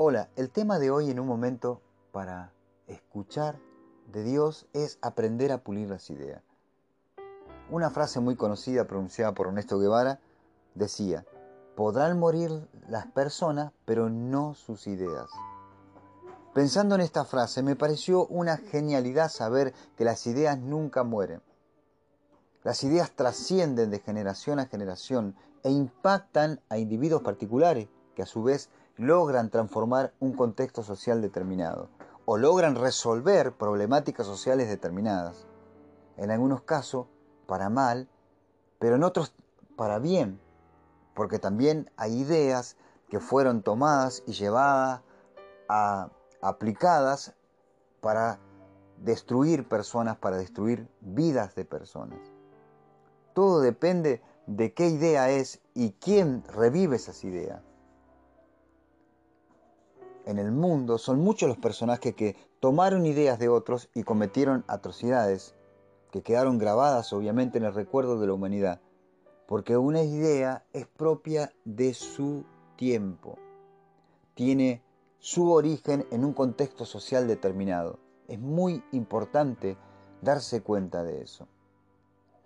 Hola, el tema de hoy en un momento para escuchar de Dios es aprender a pulir las ideas. Una frase muy conocida pronunciada por Ernesto Guevara decía, podrán morir las personas, pero no sus ideas. Pensando en esta frase, me pareció una genialidad saber que las ideas nunca mueren. Las ideas trascienden de generación a generación e impactan a individuos particulares que a su vez logran transformar un contexto social determinado o logran resolver problemáticas sociales determinadas. En algunos casos para mal, pero en otros para bien, porque también hay ideas que fueron tomadas y llevadas a aplicadas para destruir personas, para destruir vidas de personas. Todo depende de qué idea es y quién revive esas ideas. En el mundo son muchos los personajes que tomaron ideas de otros y cometieron atrocidades, que quedaron grabadas obviamente en el recuerdo de la humanidad, porque una idea es propia de su tiempo, tiene su origen en un contexto social determinado. Es muy importante darse cuenta de eso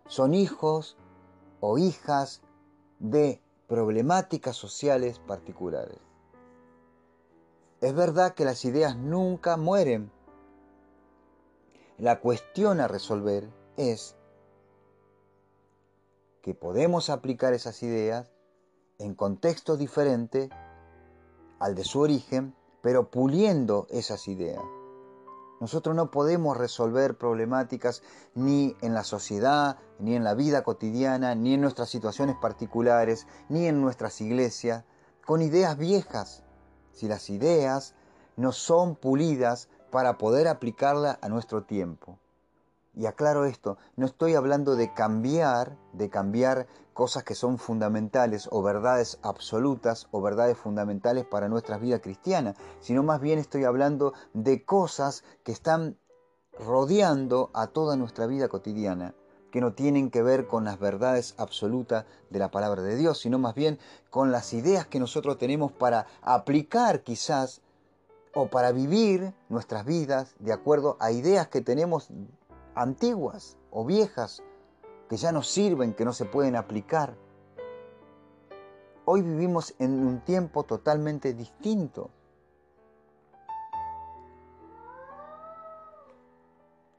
son hijos o hijas de problemáticas sociales particulares. Es verdad que las ideas nunca mueren. La cuestión a resolver es que podemos aplicar esas ideas en contextos diferentes al de su origen, pero puliendo esas ideas. Nosotros no podemos resolver problemáticas ni en la sociedad, ni en la vida cotidiana, ni en nuestras situaciones particulares, ni en nuestras iglesias, con ideas viejas, si las ideas no son pulidas para poder aplicarlas a nuestro tiempo. Y aclaro esto, no estoy hablando de cambiar, de cambiar cosas que son fundamentales o verdades absolutas o verdades fundamentales para nuestra vida cristiana, sino más bien estoy hablando de cosas que están rodeando a toda nuestra vida cotidiana, que no tienen que ver con las verdades absolutas de la palabra de Dios, sino más bien con las ideas que nosotros tenemos para aplicar quizás o para vivir nuestras vidas de acuerdo a ideas que tenemos antiguas o viejas que ya no sirven, que no se pueden aplicar. Hoy vivimos en un tiempo totalmente distinto.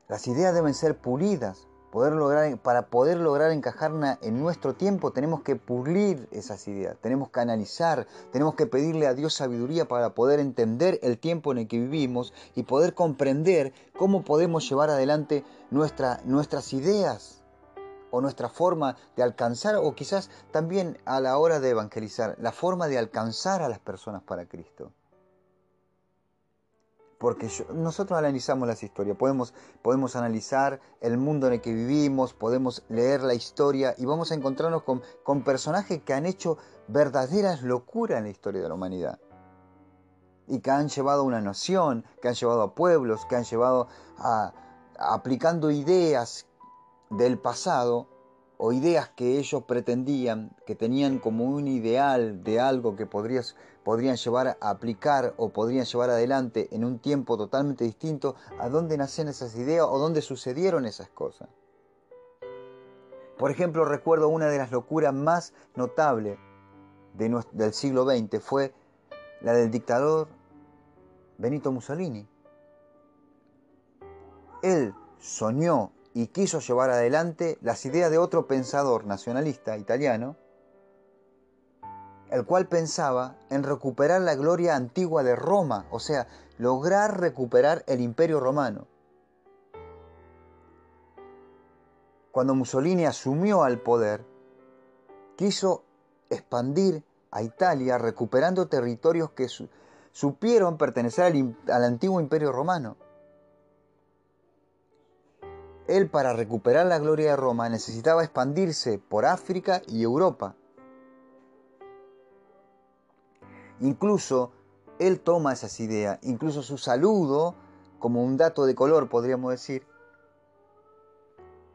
Las ideas deben ser pulidas, Poder lograr, para poder lograr encajarla en nuestro tiempo tenemos que pulir esas ideas, tenemos que analizar, tenemos que pedirle a Dios sabiduría para poder entender el tiempo en el que vivimos y poder comprender cómo podemos llevar adelante nuestra, nuestras ideas o nuestra forma de alcanzar o quizás también a la hora de evangelizar, la forma de alcanzar a las personas para Cristo porque nosotros analizamos las historias, podemos, podemos analizar el mundo en el que vivimos, podemos leer la historia y vamos a encontrarnos con, con personajes que han hecho verdaderas locuras en la historia de la humanidad. Y que han llevado a una nación, que han llevado a pueblos, que han llevado a, aplicando ideas del pasado o ideas que ellos pretendían, que tenían como un ideal de algo que podrías, podrían llevar a aplicar o podrían llevar adelante en un tiempo totalmente distinto, a dónde nacen esas ideas o dónde sucedieron esas cosas. Por ejemplo, recuerdo una de las locuras más notables del siglo XX fue la del dictador Benito Mussolini. Él soñó y quiso llevar adelante las ideas de otro pensador nacionalista italiano, el cual pensaba en recuperar la gloria antigua de Roma, o sea, lograr recuperar el imperio romano. Cuando Mussolini asumió al poder, quiso expandir a Italia recuperando territorios que supieron pertenecer al, al antiguo imperio romano. Él para recuperar la gloria de Roma necesitaba expandirse por África y Europa. Incluso él toma esas ideas, incluso su saludo, como un dato de color podríamos decir,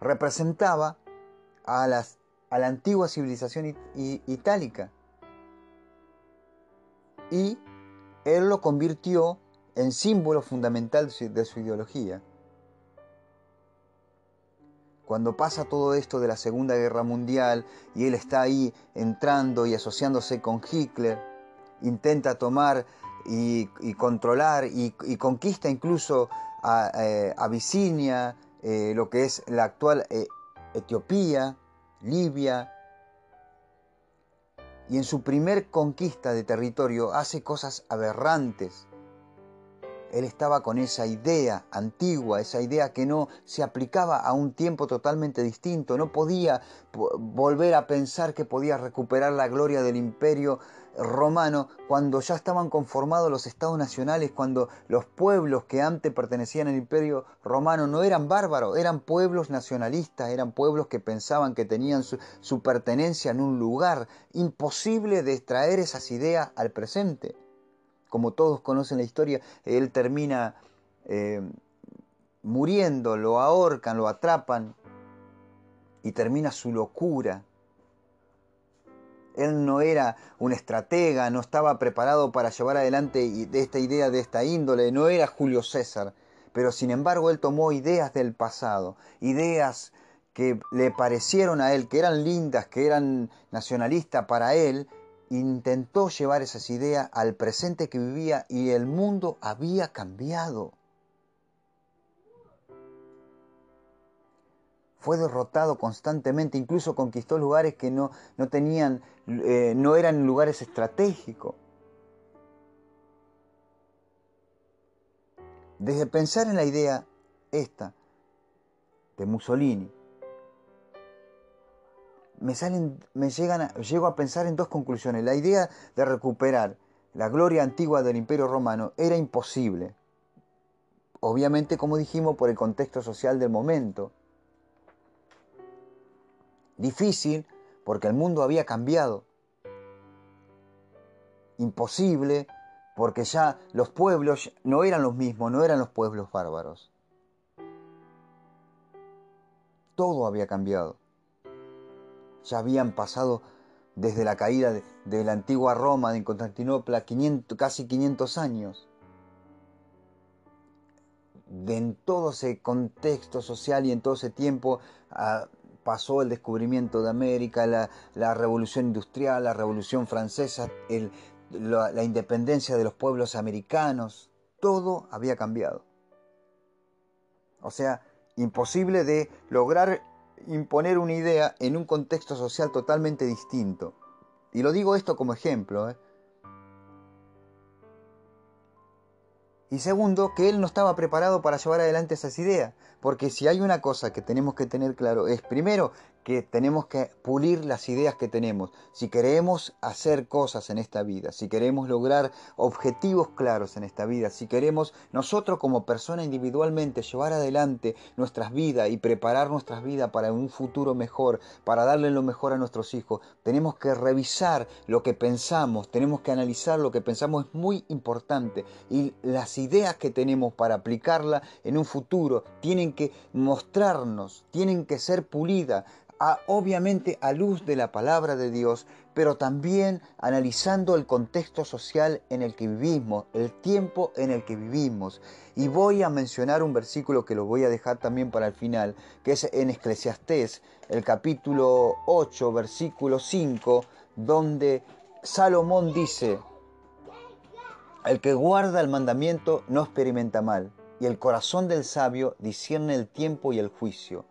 representaba a, la antigua civilización itálica. Y él lo convirtió en símbolo fundamental de su ideología. Cuando pasa todo esto de la Segunda Guerra Mundial y él está ahí entrando y asociándose con Hitler, intenta tomar y, controlar y, conquista incluso a eh, Abisinia, eh, lo que es la actual eh, Etiopía, Libia, y en su primer conquista de territorio hace cosas aberrantes. Él estaba con esa idea antigua, esa idea que no se aplicaba a un tiempo totalmente distinto, no podía volver a pensar que podía recuperar la gloria del imperio romano cuando ya estaban conformados los estados nacionales, cuando los pueblos que antes pertenecían al imperio romano no eran bárbaros, eran pueblos nacionalistas, eran pueblos que pensaban que tenían su, pertenencia en un lugar. Imposible de extraer esas ideas al presente. Como todos conocen la historia, él termina eh, muriendo, lo ahorcan, lo atrapan y termina su locura. Él no era un estratega, no estaba preparado para llevar adelante esta idea de esta índole, no era Julio César, pero sin embargo él tomó ideas del pasado, ideas que le parecieron a él, que eran lindas, que eran nacionalistas para él, intentó llevar esas ideas al presente que vivía y el mundo había cambiado. fue derrotado constantemente, incluso conquistó lugares que no, no tenían, eh, no eran lugares estratégicos. Desde pensar en la idea esta de Mussolini, me salen, me llegan llego a pensar en dos conclusiones. La idea de recuperar la gloria antigua del Imperio Romano era imposible. Obviamente, como dijimos, por el contexto social del momento difícil porque el mundo había cambiado. Imposible porque ya los pueblos no eran los mismos, no eran los pueblos bárbaros. Todo había cambiado. Ya habían pasado desde la caída de, la antigua Roma, de Constantinopla, casi 500 años. De en todo ese contexto social y en todo ese tiempo ah, pasó el descubrimiento de América, la, revolución industrial, la revolución francesa, la, independencia de los pueblos americanos, todo había cambiado. O sea, imposible de lograr imponer una idea en un contexto social totalmente distinto. Y lo digo esto como ejemplo. ¿eh? Y segundo, que él no estaba preparado para llevar adelante esas ideas. Porque si hay una cosa que tenemos que tener claro es, primero, que tenemos que pulir las ideas que tenemos. Si queremos hacer cosas en esta vida, si queremos lograr objetivos claros en esta vida, si queremos nosotros como persona individualmente llevar adelante nuestras vidas y preparar nuestras vidas para un futuro mejor, para darle lo mejor a nuestros hijos, tenemos que revisar lo que pensamos, tenemos que analizar lo que pensamos, es muy importante. Y las ideas que tenemos para aplicarla en un futuro tienen que mostrarnos, tienen que ser pulidas obviamente a luz de la palabra de Dios, pero también analizando el contexto social en el que vivimos, el tiempo en el que vivimos. Y voy a mencionar un versículo que lo voy a dejar también para el final, que es en Eclesiastés, el capítulo 8, versículo 5, donde Salomón dice, el que guarda el mandamiento no experimenta mal, y el corazón del sabio discierne el tiempo y el juicio.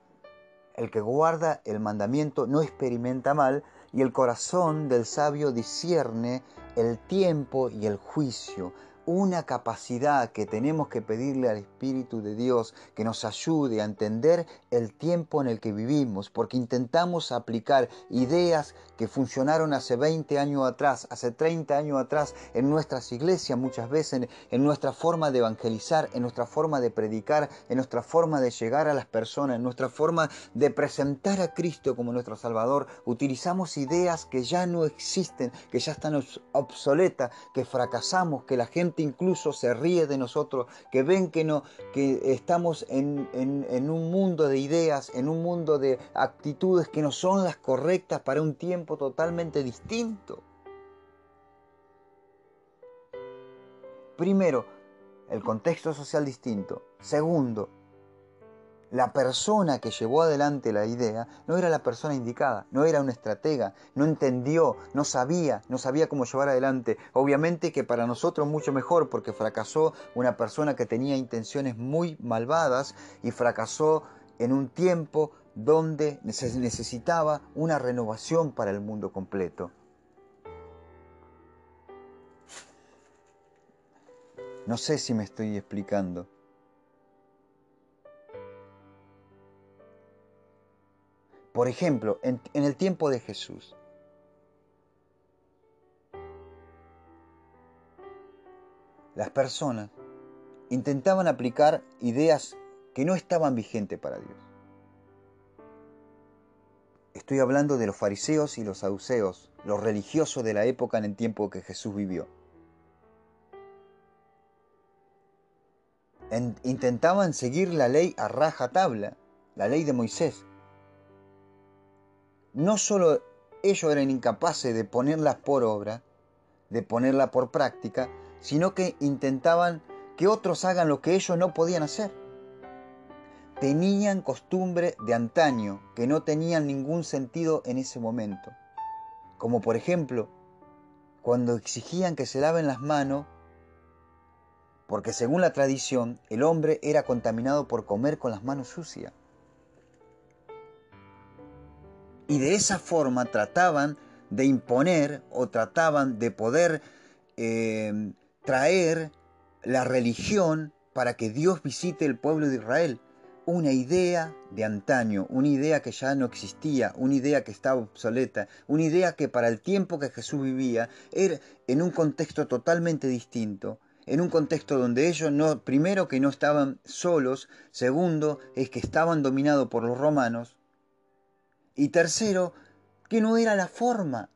El que guarda el mandamiento no experimenta mal, y el corazón del sabio discierne el tiempo y el juicio una capacidad que tenemos que pedirle al Espíritu de Dios que nos ayude a entender el tiempo en el que vivimos, porque intentamos aplicar ideas que funcionaron hace 20 años atrás, hace 30 años atrás en nuestras iglesias, muchas veces en, nuestra forma de evangelizar, en nuestra forma de predicar, en nuestra forma de llegar a las personas, en nuestra forma de presentar a Cristo como nuestro Salvador. Utilizamos ideas que ya no existen, que ya están obsoletas, que fracasamos, que la gente incluso se ríe de nosotros, que ven que, no, que estamos en, en un mundo de ideas, en un mundo de actitudes que no son las correctas para un tiempo totalmente distinto. primero, el contexto social distinto. Segundo, la persona que llevó adelante la idea no era la persona indicada, no era una estratega, no entendió, no sabía, no sabía cómo llevar adelante. Obviamente que para nosotros mucho mejor porque fracasó una persona que tenía intenciones muy malvadas y fracasó en un tiempo donde se necesitaba una renovación para el mundo completo. No sé si me estoy explicando. Por ejemplo, en, el tiempo de Jesús, las personas intentaban aplicar ideas que no estaban vigentes para Dios. Estoy hablando de los fariseos y los saduceos, los religiosos de la época en el tiempo que Jesús vivió. intentaban seguir la ley a raja tabla, la ley de Moisés, no solo ellos eran incapaces de ponerlas por obra, de ponerla por práctica, sino que intentaban que otros hagan lo que ellos no podían hacer. Tenían costumbre de antaño que no tenían ningún sentido en ese momento. Como por ejemplo, cuando exigían que se laven las manos, porque según la tradición el hombre era contaminado por comer con las manos sucias. Y de esa forma trataban de imponer o trataban de poder eh, traer la religión para que Dios visite el pueblo de Israel. Una idea de antaño, una idea que ya no existía, una idea que estaba obsoleta, una idea que para el tiempo que Jesús vivía era en un contexto totalmente distinto, en un contexto donde ellos no, primero que no estaban solos, segundo es que estaban dominados por los romanos, y tercero, que no era la forma.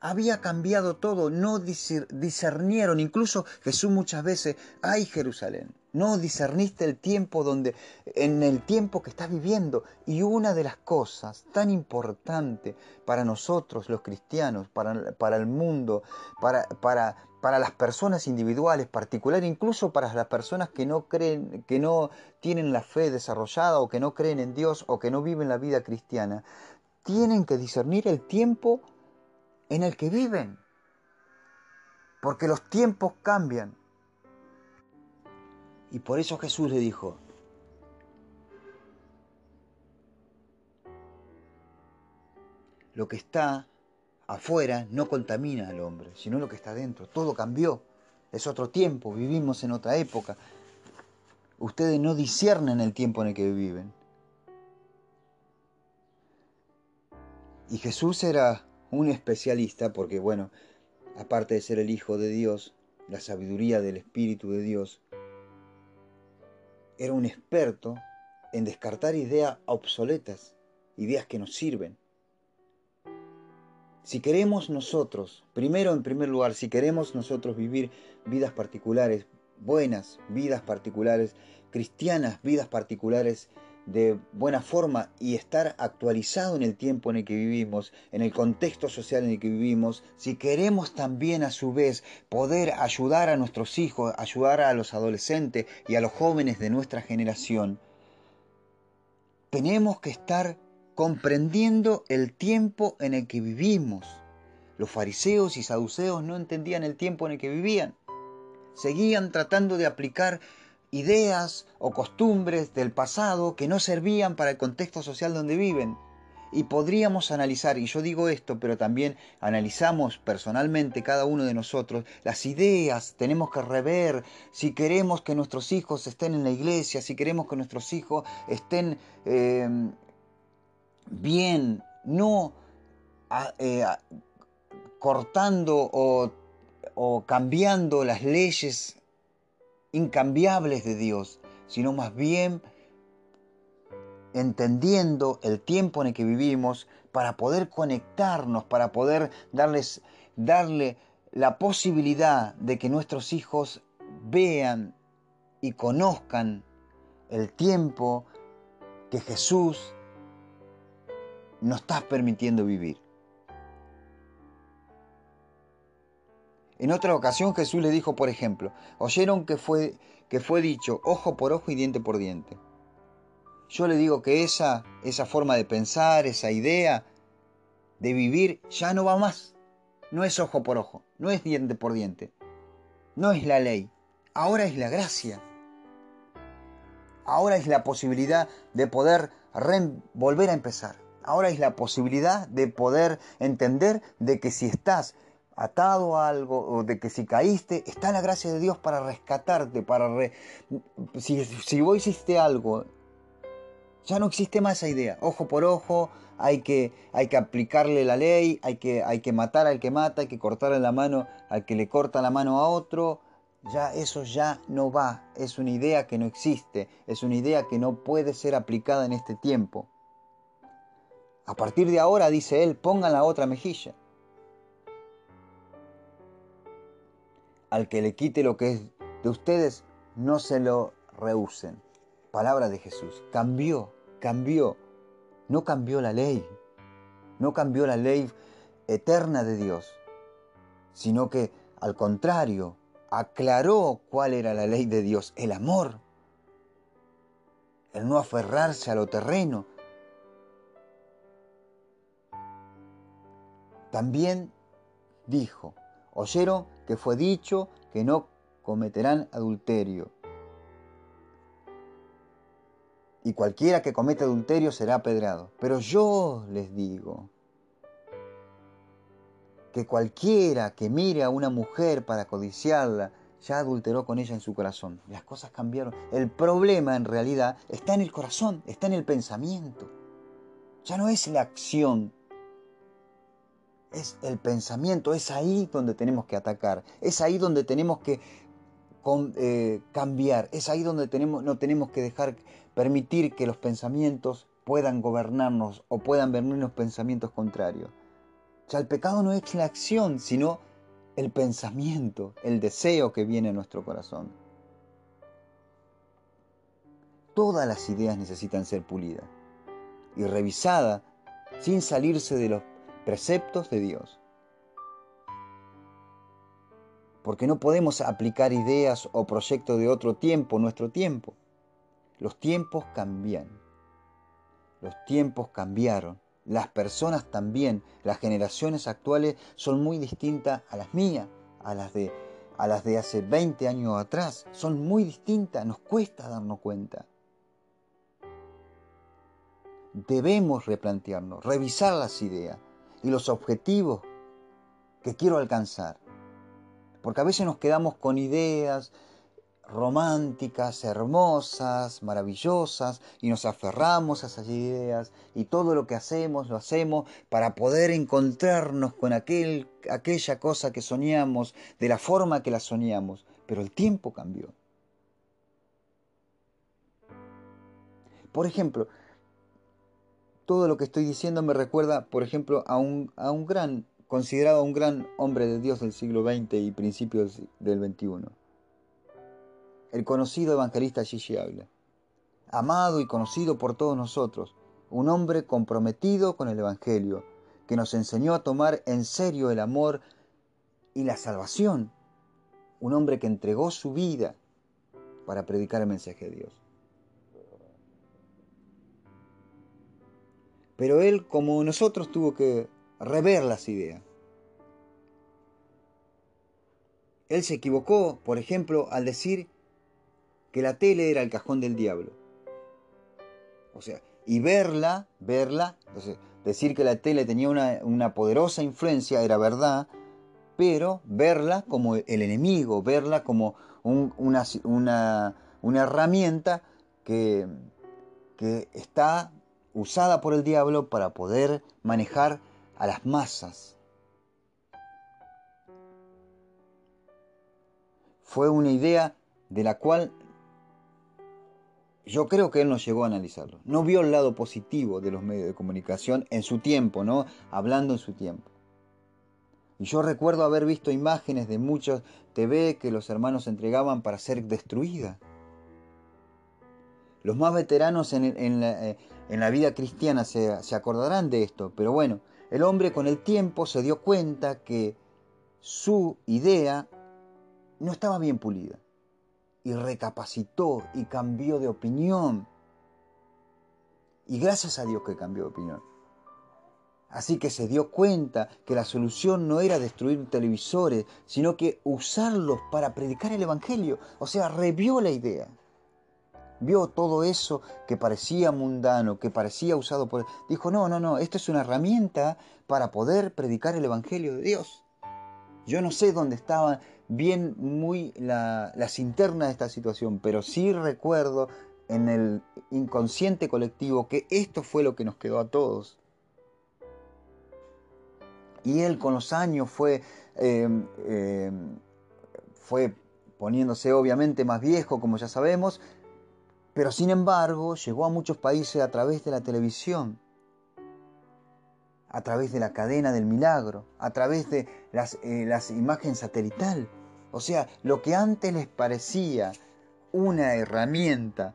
Había cambiado todo, no discernieron, incluso Jesús muchas veces, ay Jerusalén, no discerniste el tiempo donde, en el tiempo que estás viviendo. Y una de las cosas tan importantes para nosotros los cristianos, para, para el mundo, para, para, para las personas individuales, particular, incluso para las personas que no creen, que no tienen la fe desarrollada o que no creen en Dios o que no viven la vida cristiana, tienen que discernir el tiempo en el que viven, porque los tiempos cambian. Y por eso Jesús le dijo, lo que está afuera no contamina al hombre, sino lo que está dentro. Todo cambió, es otro tiempo, vivimos en otra época. Ustedes no disciernen el tiempo en el que viven. Y Jesús era un especialista porque, bueno, aparte de ser el Hijo de Dios, la sabiduría del Espíritu de Dios, era un experto en descartar ideas obsoletas, ideas que nos sirven. Si queremos nosotros, primero en primer lugar, si queremos nosotros vivir vidas particulares, buenas vidas particulares, cristianas, vidas particulares de buena forma y estar actualizado en el tiempo en el que vivimos, en el contexto social en el que vivimos, si queremos también a su vez poder ayudar a nuestros hijos, ayudar a los adolescentes y a los jóvenes de nuestra generación, tenemos que estar comprendiendo el tiempo en el que vivimos. Los fariseos y saduceos no entendían el tiempo en el que vivían. Seguían tratando de aplicar ideas o costumbres del pasado que no servían para el contexto social donde viven. Y podríamos analizar, y yo digo esto, pero también analizamos personalmente cada uno de nosotros, las ideas, tenemos que rever si queremos que nuestros hijos estén en la iglesia, si queremos que nuestros hijos estén eh, bien, no eh, cortando o cambiando las leyes incambiables de Dios, sino más bien entendiendo el tiempo en el que vivimos para poder conectarnos, para poder darles, darle la posibilidad de que nuestros hijos vean y conozcan el tiempo que Jesús nos está permitiendo vivir. En otra ocasión Jesús le dijo, por ejemplo, oyeron que fue, que fue dicho ojo por ojo y diente por diente. Yo le digo que esa, esa forma de pensar, esa idea de vivir ya no va más. No es ojo por ojo, no es diente por diente, no es la ley, ahora es la gracia. Ahora es la posibilidad de poder volver a empezar. Ahora es la posibilidad de poder entender de que si estás atado a algo o de que si caíste, está la gracia de Dios para rescatarte, para si, si vos hiciste algo, ya no existe más esa idea. Ojo por ojo, hay que, hay que aplicarle la ley, hay que, hay que matar al que mata, hay que cortarle la mano al que le corta la mano a otro, ya eso ya no va, es una idea que no existe, es una idea que no puede ser aplicada en este tiempo. A partir de ahora, dice él, pongan la otra mejilla. Al que le quite lo que es de ustedes, no se lo rehúsen. Palabra de Jesús. Cambió, cambió. No cambió la ley. No cambió la ley eterna de Dios. Sino que, al contrario, aclaró cuál era la ley de Dios, el amor, el no aferrarse a lo terreno. También dijo, oyeron que fue dicho que no cometerán adulterio. Y cualquiera que cometa adulterio será apedreado. Pero yo les digo, que cualquiera que mire a una mujer para codiciarla, ya adulteró con ella en su corazón. Las cosas cambiaron. El problema en realidad está en el corazón, está en el pensamiento. Ya no es la acción, es el pensamiento, es ahí donde tenemos que atacar, es ahí donde tenemos que eh, cambiar, es ahí donde tenemos, no tenemos que dejar, permitir que los pensamientos puedan gobernarnos o puedan venirnos pensamientos contrarios. Ya el pecado no es la acción, sino el pensamiento, el deseo que viene a nuestro corazón. Todas las ideas necesitan ser pulidas y revisadas sin salirse de los preceptos de Dios. Porque no podemos aplicar ideas o proyectos de otro tiempo, nuestro tiempo. Los tiempos cambian. Los tiempos cambiaron las personas también, las generaciones actuales son muy distintas a las mías, a las de, a las de hace 20 años atrás. Son muy distintas, nos cuesta darnos cuenta. Debemos replantearnos, revisar las ideas y los objetivos que quiero alcanzar. Porque a veces nos quedamos con ideas, románticas, hermosas, maravillosas, y nos aferramos a esas ideas, y todo lo que hacemos lo hacemos para poder encontrarnos con aquel, aquella cosa que soñamos, de la forma que la soñamos, pero el tiempo cambió. Por ejemplo, todo lo que estoy diciendo me recuerda, por ejemplo, a un, a un gran, considerado un gran hombre de Dios del siglo XX y principios del XXI el conocido evangelista Gigi Ávila. Amado y conocido por todos nosotros, un hombre comprometido con el Evangelio, que nos enseñó a tomar en serio el amor y la salvación. Un hombre que entregó su vida para predicar el mensaje de Dios. Pero él, como nosotros, tuvo que rever las ideas. Él se equivocó, por ejemplo, al decir que la tele era el cajón del diablo. O sea, y verla, verla, entonces, decir que la tele tenía una, poderosa influencia era verdad, pero verla como el enemigo, verla como una, una, herramienta que, que está usada por el diablo para poder manejar a las masas. Fue una idea de la cual yo creo que él no llegó a analizarlo. No vio el lado positivo de los medios de comunicación en su tiempo, ¿no? Hablando en su tiempo. Y yo recuerdo haber visto imágenes de muchos TV que los hermanos entregaban para ser destruidas. Los más veteranos en, eh, la, vida cristiana se, se acordarán de esto, pero bueno, el hombre con el tiempo se dio cuenta que su idea no estaba bien pulida. Y recapacitó y cambió de opinión. Y gracias a Dios que cambió de opinión. Así que se dio cuenta que la solución no era destruir televisores, sino que usarlos para predicar el Evangelio. O sea, revió la idea. Vio todo eso que parecía mundano, que parecía usado por... Dijo, no, no, no, esto es una herramienta para poder predicar el Evangelio de Dios. Yo no sé dónde estaba bien muy la, las internas de esta situación, pero sí recuerdo en el inconsciente colectivo que esto fue lo que nos quedó a todos y él con los años fue, eh, eh, fue poniéndose obviamente más viejo, como ya sabemos, pero sin embargo llegó a muchos países a través de la televisión, a través de la cadena del milagro, a través de las, eh, las imágenes satelital. O sea, lo que antes les parecía una herramienta,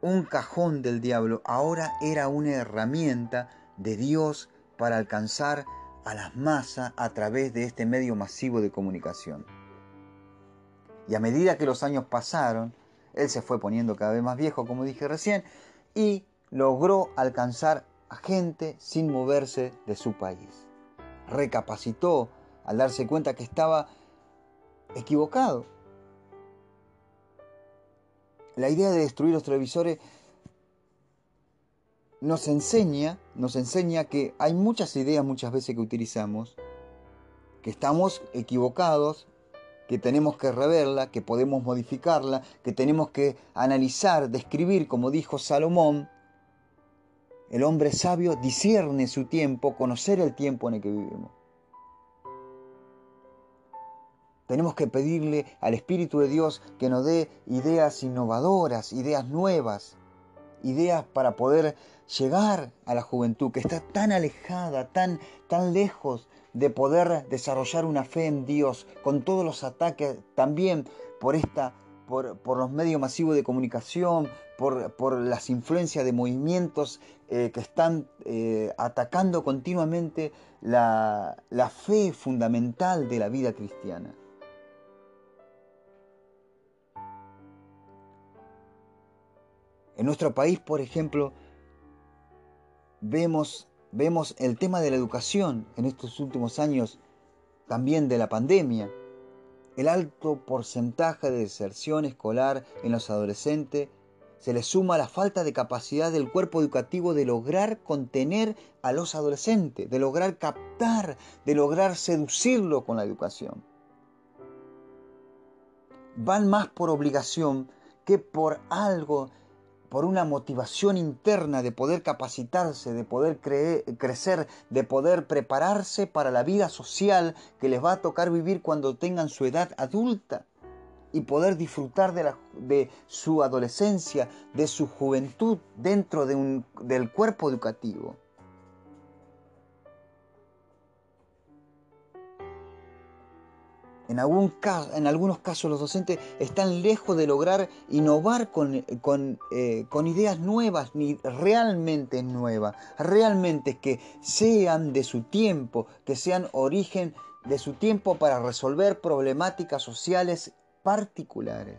un cajón del diablo, ahora era una herramienta de Dios para alcanzar a las masas a través de este medio masivo de comunicación. Y a medida que los años pasaron, él se fue poniendo cada vez más viejo, como dije recién, y logró alcanzar a gente sin moverse de su país. Recapacitó al darse cuenta que estaba equivocado. La idea de destruir los televisores nos enseña, nos enseña que hay muchas ideas muchas veces que utilizamos, que estamos equivocados, que tenemos que reverla, que podemos modificarla, que tenemos que analizar, describir, como dijo Salomón, el hombre sabio discierne su tiempo, conocer el tiempo en el que vivimos. Tenemos que pedirle al Espíritu de Dios que nos dé ideas innovadoras, ideas nuevas, ideas para poder llegar a la juventud que está tan alejada, tan, tan lejos de poder desarrollar una fe en Dios, con todos los ataques también por, esta, por, por los medios masivos de comunicación, por, por las influencias de movimientos eh, que están eh, atacando continuamente la, la fe fundamental de la vida cristiana. En nuestro país, por ejemplo, vemos, vemos el tema de la educación en estos últimos años, también de la pandemia, el alto porcentaje de deserción escolar en los adolescentes, se le suma la falta de capacidad del cuerpo educativo de lograr contener a los adolescentes, de lograr captar, de lograr seducirlo con la educación. Van más por obligación que por algo por una motivación interna de poder capacitarse, de poder crecer, de poder prepararse para la vida social que les va a tocar vivir cuando tengan su edad adulta y poder disfrutar de, su adolescencia, de su juventud dentro del cuerpo educativo. En, algunos casos los docentes están lejos de lograr innovar con, con, eh, ideas nuevas, ni realmente nuevas, realmente que sean de su tiempo, que sean origen de su tiempo para resolver problemáticas sociales particulares.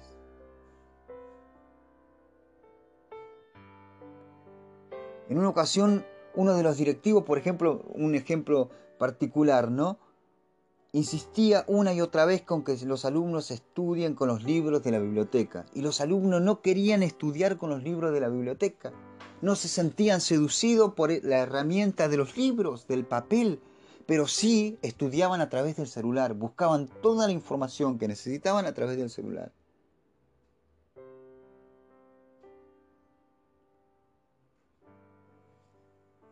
En una ocasión, uno de los directivos, por ejemplo, un ejemplo particular, ¿no? Insistía una y otra vez con que los alumnos estudien con los libros de la biblioteca. Y los alumnos no querían estudiar con los libros de la biblioteca. No se sentían seducidos por la herramienta de los libros, del papel, pero sí estudiaban a través del celular, buscaban toda la información que necesitaban a través del celular.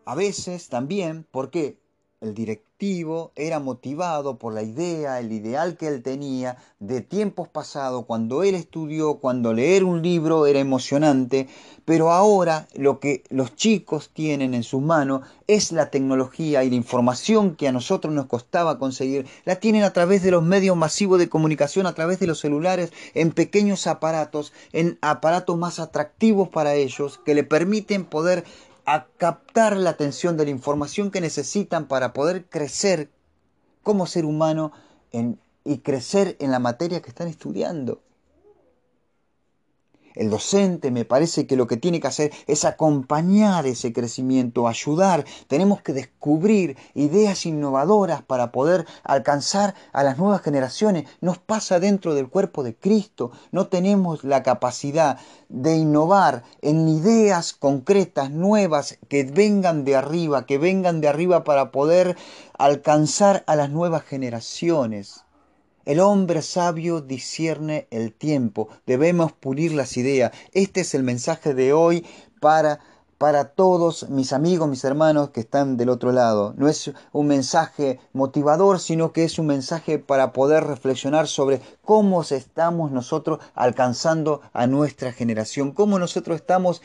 A veces también, ¿por qué? El directivo era motivado por la idea, el ideal que él tenía de tiempos pasados, cuando él estudió, cuando leer un libro era emocionante, pero ahora lo que los chicos tienen en sus manos es la tecnología y la información que a nosotros nos costaba conseguir, la tienen a través de los medios masivos de comunicación, a través de los celulares, en pequeños aparatos, en aparatos más atractivos para ellos, que le permiten poder a captar la atención de la información que necesitan para poder crecer como ser humano y crecer en la materia que están estudiando. El docente me parece que lo que tiene que hacer es acompañar ese crecimiento, ayudar. Tenemos que descubrir ideas innovadoras para poder alcanzar a las nuevas generaciones. Nos pasa dentro del cuerpo de Cristo. No tenemos la capacidad de innovar en ideas concretas, nuevas, que vengan de arriba, que vengan de arriba para poder alcanzar a las nuevas generaciones. El hombre sabio discierne el tiempo. Debemos pulir las ideas. Este es el mensaje de hoy para para todos mis amigos, mis hermanos que están del otro lado. No es un mensaje motivador, sino que es un mensaje para poder reflexionar sobre cómo estamos nosotros alcanzando a nuestra generación, cómo nosotros estamos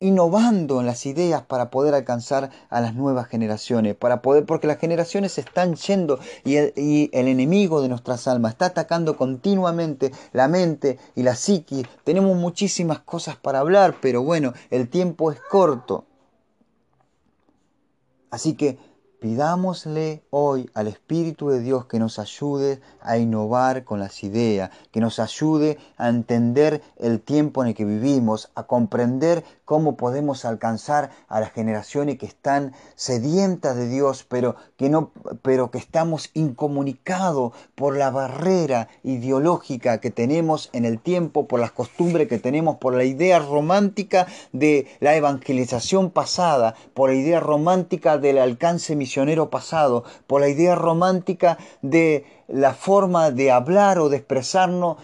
innovando en las ideas para poder alcanzar a las nuevas generaciones, para poder, porque las generaciones se están yendo y el, y el enemigo de nuestras almas está atacando continuamente la mente y la psiquis. Tenemos muchísimas cosas para hablar, pero bueno, el tiempo es corto. Así que Pidámosle hoy al Espíritu de Dios que nos ayude a innovar con las ideas, que nos ayude a entender el tiempo en el que vivimos, a comprender cómo podemos alcanzar a las generaciones que están sedientas de Dios, pero que no pero que estamos incomunicados por la barrera ideológica que tenemos en el tiempo, por las costumbres que tenemos, por la idea romántica de la evangelización pasada, por la idea romántica del alcance misionero pasado, por la idea romántica de la forma de hablar o de expresarnos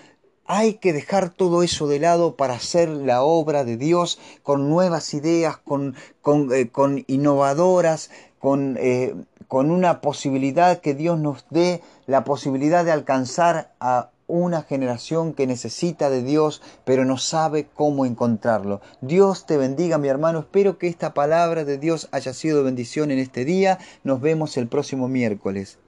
hay que dejar todo eso de lado para hacer la obra de Dios con nuevas ideas, con, con, eh, innovadoras, con, eh, con una posibilidad que Dios nos dé, la posibilidad de alcanzar a una generación que necesita de Dios, pero no sabe cómo encontrarlo. Dios te bendiga, mi hermano. Espero que esta palabra de Dios haya sido bendición en este día. Nos vemos el próximo miércoles.